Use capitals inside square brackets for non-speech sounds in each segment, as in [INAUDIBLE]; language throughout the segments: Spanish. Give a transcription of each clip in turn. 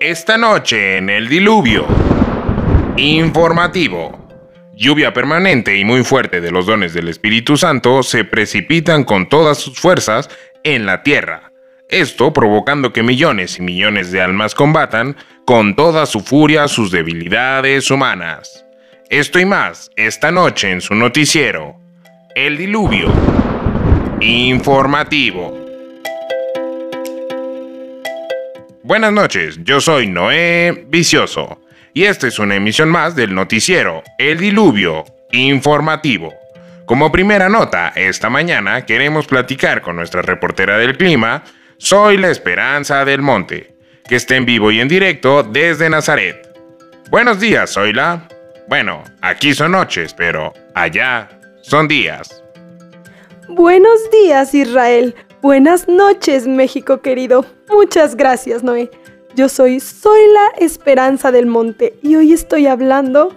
Esta noche en el diluvio. Informativo. Lluvia permanente y muy fuerte de los dones del Espíritu Santo se precipitan con todas sus fuerzas en la tierra. Esto provocando que millones y millones de almas combatan con toda su furia sus debilidades humanas. Esto y más esta noche en su noticiero. El diluvio. Informativo. Buenas noches, yo soy Noé Vicioso y esta es una emisión más del noticiero El Diluvio Informativo. Como primera nota, esta mañana queremos platicar con nuestra reportera del clima, Soy la Esperanza del Monte, que está en vivo y en directo desde Nazaret. Buenos días, Zoila. Bueno, aquí son noches, pero allá son días. Buenos días, Israel. Buenas noches, México querido. Muchas gracias, Noé. Yo soy Soy la Esperanza del Monte y hoy estoy hablando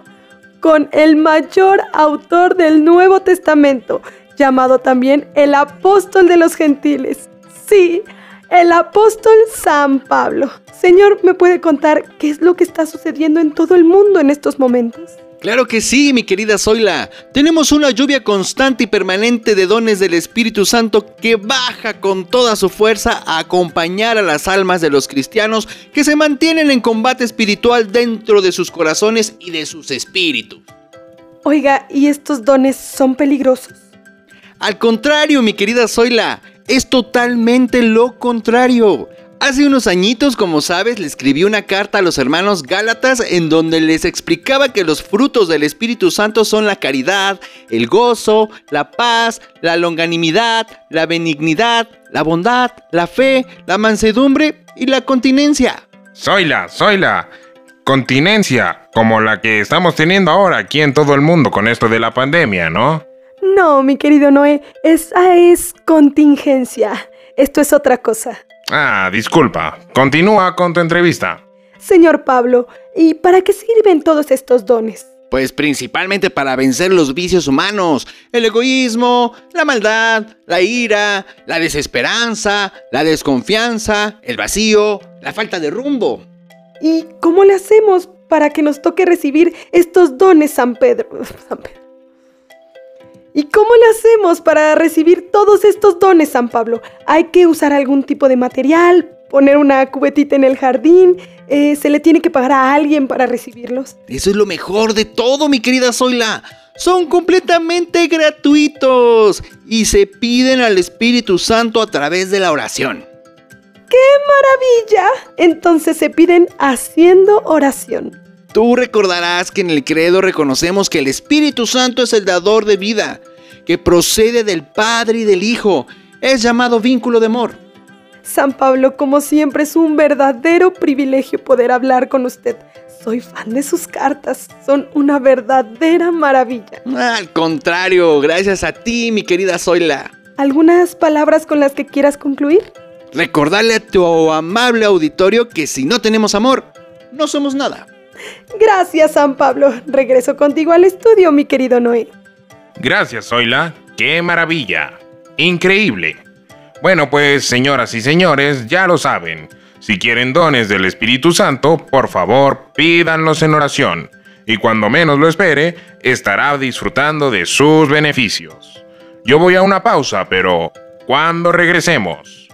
con el mayor autor del Nuevo Testamento, llamado también el apóstol de los gentiles. Sí, el apóstol San Pablo. Señor, ¿me puede contar qué es lo que está sucediendo en todo el mundo en estos momentos? Claro que sí, mi querida Zoila. Tenemos una lluvia constante y permanente de dones del Espíritu Santo que baja con toda su fuerza a acompañar a las almas de los cristianos que se mantienen en combate espiritual dentro de sus corazones y de sus espíritus. Oiga, ¿y estos dones son peligrosos? Al contrario, mi querida Zoila, es totalmente lo contrario. Hace unos añitos, como sabes, le escribí una carta a los hermanos Gálatas en donde les explicaba que los frutos del Espíritu Santo son la caridad, el gozo, la paz, la longanimidad, la benignidad, la bondad, la fe, la mansedumbre y la continencia. Zoila, Zoila. Continencia, como la que estamos teniendo ahora aquí en todo el mundo con esto de la pandemia, ¿no? No, mi querido Noé, esa es contingencia. Esto es otra cosa. Ah, disculpa. Continúa con tu entrevista. Señor Pablo, ¿y para qué sirven todos estos dones? Pues principalmente para vencer los vicios humanos, el egoísmo, la maldad, la ira, la desesperanza, la desconfianza, el vacío, la falta de rumbo. ¿Y cómo le hacemos para que nos toque recibir estos dones, San Pedro? [LAUGHS] San Pedro. ¿Y cómo le hacemos para recibir todos estos dones, San Pablo? ¿Hay que usar algún tipo de material? ¿Poner una cubetita en el jardín? Eh, ¿Se le tiene que pagar a alguien para recibirlos? Eso es lo mejor de todo, mi querida Zoila. Son completamente gratuitos y se piden al Espíritu Santo a través de la oración. ¡Qué maravilla! Entonces se piden haciendo oración. Tú recordarás que en el credo reconocemos que el Espíritu Santo es el dador de vida, que procede del Padre y del Hijo. Es llamado vínculo de amor. San Pablo, como siempre, es un verdadero privilegio poder hablar con usted. Soy fan de sus cartas, son una verdadera maravilla. Al contrario, gracias a ti, mi querida Zoila. ¿Algunas palabras con las que quieras concluir? Recordarle a tu amable auditorio que si no tenemos amor, no somos nada. Gracias, San Pablo. Regreso contigo al estudio, mi querido Noé. Gracias, Zoila. ¡Qué maravilla! Increíble. Bueno, pues señoras y señores, ya lo saben. Si quieren dones del Espíritu Santo, por favor, pídanlos en oración. Y cuando menos lo espere, estará disfrutando de sus beneficios. Yo voy a una pausa, pero cuando regresemos.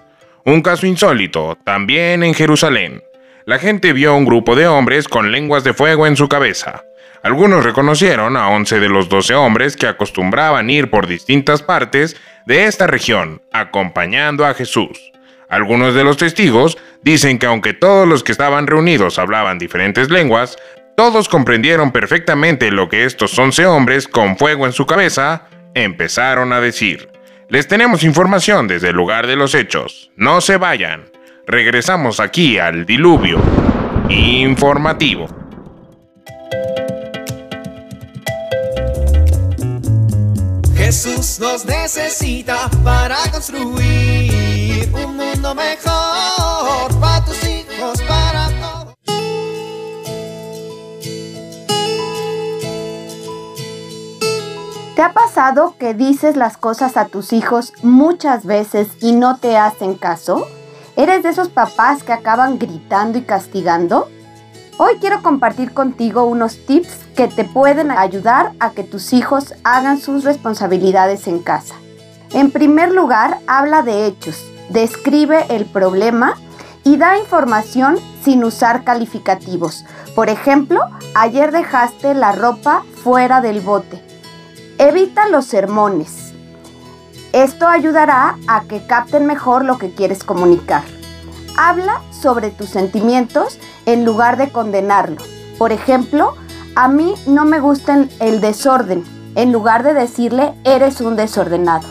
Un caso insólito, también en Jerusalén. La gente vio un grupo de hombres con lenguas de fuego en su cabeza. Algunos reconocieron a 11 de los 12 hombres que acostumbraban ir por distintas partes de esta región, acompañando a Jesús. Algunos de los testigos dicen que aunque todos los que estaban reunidos hablaban diferentes lenguas, todos comprendieron perfectamente lo que estos 11 hombres con fuego en su cabeza empezaron a decir. Les tenemos información desde el lugar de los hechos. No se vayan. Regresamos aquí al diluvio informativo. Jesús nos necesita para construir un mundo mejor para tus hijos, para todos. ¿Te ha pasado que dices las cosas a tus hijos muchas veces y no te hacen caso? ¿Eres de esos papás que acaban gritando y castigando? Hoy quiero compartir contigo unos tips que te pueden ayudar a que tus hijos hagan sus responsabilidades en casa. En primer lugar, habla de hechos, describe el problema y da información sin usar calificativos. Por ejemplo, ayer dejaste la ropa fuera del bote. Evita los sermones. Esto ayudará a que capten mejor lo que quieres comunicar. Habla sobre tus sentimientos en lugar de condenarlo. Por ejemplo, a mí no me gusta el desorden, en lugar de decirle eres un desordenado.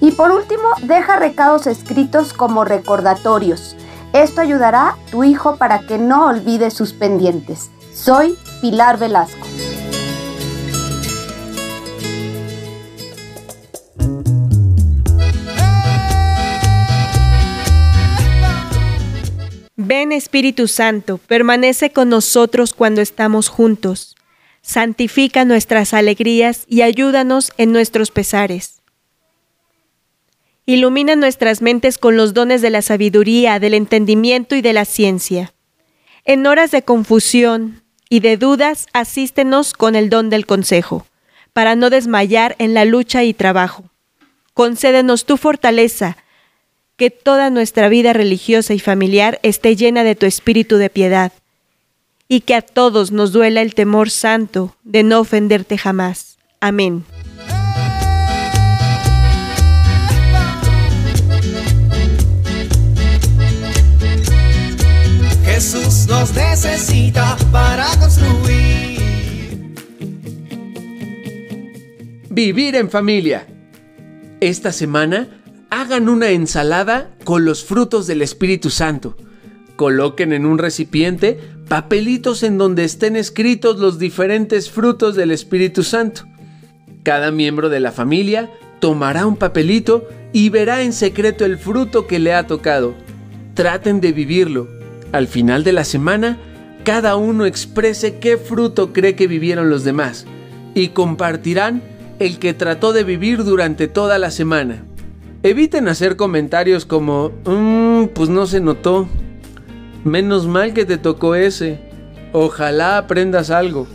Y por último, deja recados escritos como recordatorios. Esto ayudará a tu hijo para que no olvide sus pendientes. Soy Pilar Velasco. Ven Espíritu Santo, permanece con nosotros cuando estamos juntos. Santifica nuestras alegrías y ayúdanos en nuestros pesares. Ilumina nuestras mentes con los dones de la sabiduría, del entendimiento y de la ciencia. En horas de confusión y de dudas, asístenos con el don del consejo, para no desmayar en la lucha y trabajo. Concédenos tu fortaleza, que toda nuestra vida religiosa y familiar esté llena de tu espíritu de piedad, y que a todos nos duela el temor santo de no ofenderte jamás. Amén. Jesús nos necesita para construir. Vivir en familia. Esta semana hagan una ensalada con los frutos del Espíritu Santo. Coloquen en un recipiente papelitos en donde estén escritos los diferentes frutos del Espíritu Santo. Cada miembro de la familia tomará un papelito y verá en secreto el fruto que le ha tocado. Traten de vivirlo. Al final de la semana, cada uno exprese qué fruto cree que vivieron los demás y compartirán el que trató de vivir durante toda la semana. Eviten hacer comentarios como, mmm, pues no se notó. Menos mal que te tocó ese. Ojalá aprendas algo.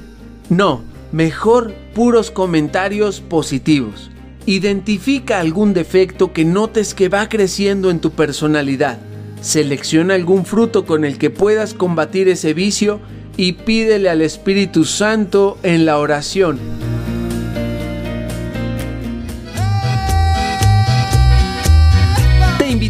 No, mejor puros comentarios positivos. Identifica algún defecto que notes que va creciendo en tu personalidad. Selecciona algún fruto con el que puedas combatir ese vicio y pídele al Espíritu Santo en la oración.